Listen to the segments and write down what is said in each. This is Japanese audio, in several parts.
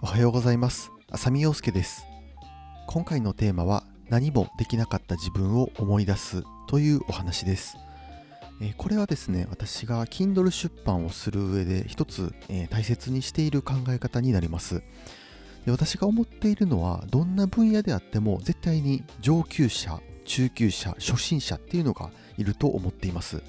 おはようございます。浅見陽介です。今回のテーマは何もできなかった自分を思い出すというお話です。えこれはですね私が Kindle 出版をする上で一つ、え大切にしている考え方になります。で私が思っているのはどんな分野であっても絶対に上級者中級者初心者っていうのがいると思っています。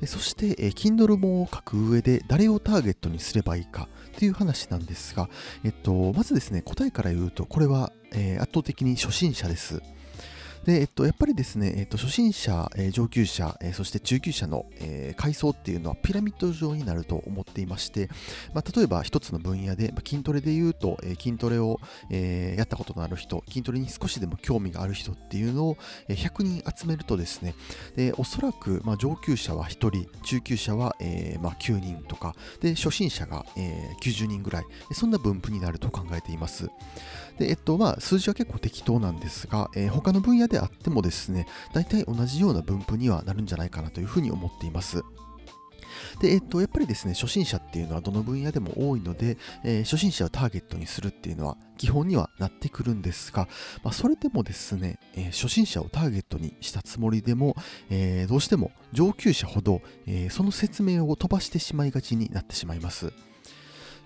でそして、えー、Kindle 本を書く上で誰をターゲットにすればいいかっていう話なんですが、えっと、まずですね、答えから言うと、これは、えー、圧倒的に初心者です。で、えっと、やっぱりですね、えっと、初心者、えー、上級者、えー、そして中級者の、えー、階層っていうのはピラミッド状になると思っていまして、まあ、例えば一つの分野で、まあ、筋トレで言うと、え、筋トレを、え、やったことのある人、筋トレに少しでも興味がある人っていうのを、えー、100人集めるとですね、でおそらく、まあ、上級者は1人、中級者は、えまあ、9人とか、で初心者が、えー、90人ぐらい、そんな分布になると考えています。で、えっと、まあ、数字は結構適当なんですが、え、他の分野であってもですね、大体同じような分布にはなるんじゃないかなというふうに思っています。で、えっと、やっぱりですね、初心者っていうのはどの分野でも多いので、えー、初心者をターゲットにするっていうのは基本にはなってくるんですが、まあ、それでもですね、えー、初心者をターゲットにしたつもりでも、えー、どうしても上級者ほど、えその説明を飛ばしてしまいがちになってしまいます。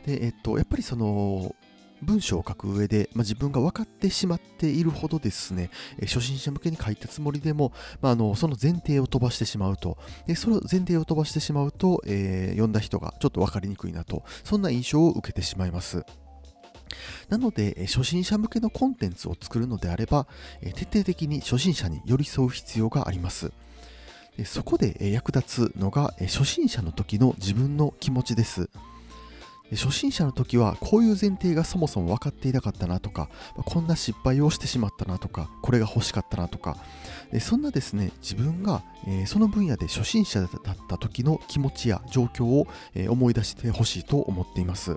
で、えっと、やっぱりその、文章を書く上で、まあ、自分が分かってしまっているほどですね、え初心者向けに書いたつもりでも、まあ、あのその前提を飛ばしてしまうと、でその前提を飛ばしてしまうと、えー、読んだ人がちょっと分かりにくいなと、そんな印象を受けてしまいます。なので、初心者向けのコンテンツを作るのであれば、徹底的に初心者に寄り添う必要があります。そこで役立つのが初心者の時の自分の気持ちです。初心者の時はこういう前提がそもそも分かっていなかったなとか、こんな失敗をしてしまったなとか、これが欲しかったなとか、そんなですね、自分がその分野で初心者だった時の気持ちや状況を思い出してほしいと思っています。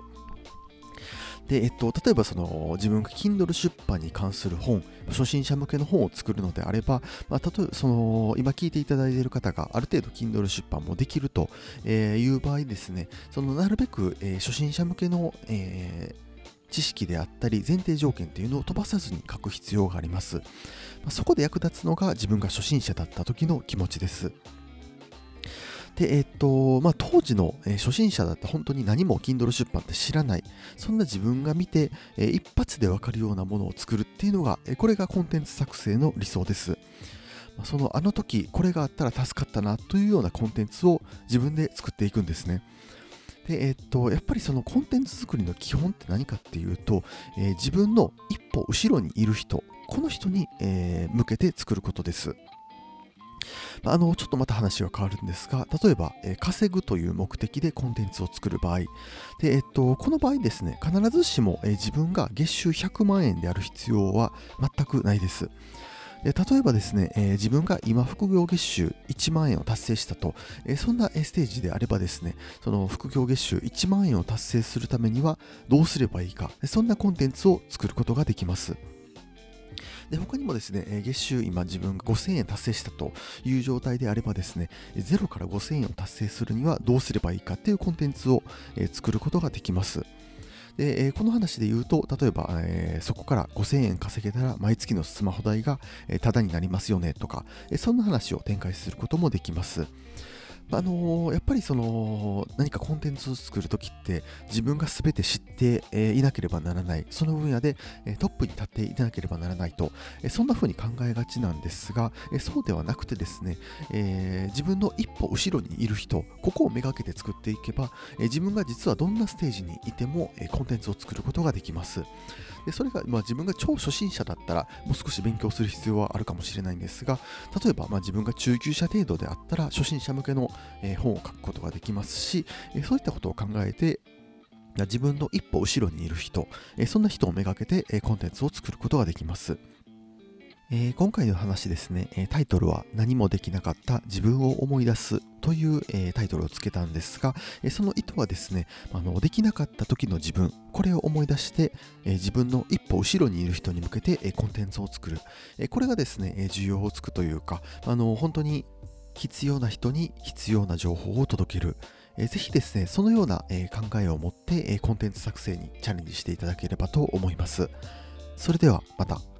で、えっと、例えばその自分が Kindle 出版に関する本、初心者向けの本を作るのであれば、まあ、例えばその今聞いていただいている方がある程度 Kindle 出版もできるという場合ですね、そのなるべく、え、初心者向けの、えー知識であったり前提条件というのを飛ばさずに書く必要があります。そこで役立つのが自分が初心者だった時の気持ちです。で、えっ、と、まあ、当時の、え、初心者だった本当に何も Kindle 出版って知らない、そんな自分が見て、え、一発でわかるようなものを作るっていうのが、え、これがコンテンツ作成の理想です。そのあの時、これがあったら助かったなというようなコンテンツを自分で作っていくんですね。で、えっと、やっぱりそのコンテンツ作りの基本って何かっていうと、え自分の一歩後ろにいる人、この人に、え向けて作ることです。あの、ちょっとまた話が変わるんですが、例えば、えー、稼ぐという目的でコンテンツを作る場合、で、えっと、この場合ですね、必ずしも、えー、自分が月収100万円である必要は全くないです。で例えばですね、えー、自分が今副業月収1万円を達成したと、えー、そんなステージであればですね、その副業月収1万円を達成するためにはどうすればいいか、そんなコンテンツを作ることができます。で他にもですね、月収今自分が5000円達成したという状態であればですね、0から5000円を達成するにはどうすればいいかっていうコンテンツを作ることができます。で、この話で言うと、例えば、そこから5000円稼げたら毎月のスマホ代が、えタダになりますよねとか、そんな話を展開することもできます。あのー、やっぱりその何かコンテンツを作るときって自分が全て知って、えいなければならない、その分野で、えトップに立っていなければならないと、えそんな風に考えがちなんですが、えそうではなくてですね、え、自分の一歩後ろにいる人、ここをめがけて作っていけば、え自分が実はどんなステージにいても、えコンテンツを作ることができます。でそれが、まあ、自分が超初心者だったらもう少し勉強する必要はあるかもしれないんですが例えば、まあ、自分が中級者程度であったら初心者向けの、え、本を書くことができますし、え、そういったことを考えて自分の一歩後ろにいる人、え、そんな人をめがけて、えコンテンツを作ることができます。えー、今回の話ですね、えタイトルは何もできなかった自分を思い出すという、えー、タイトルをつけたんですが、えその意図はですね、あのできなかった時の自分、これを思い出して、え自分の一歩後ろにいる人に向けて、えコンテンツを作る、えこれがですね、え需要をつくというか、あの本当に必要な人に必要な情報を届ける、えー、ぜひですね、そのような、えー、考えを持って、えー、コンテンツ作成にチャレンジしていただければと思います。それではまた。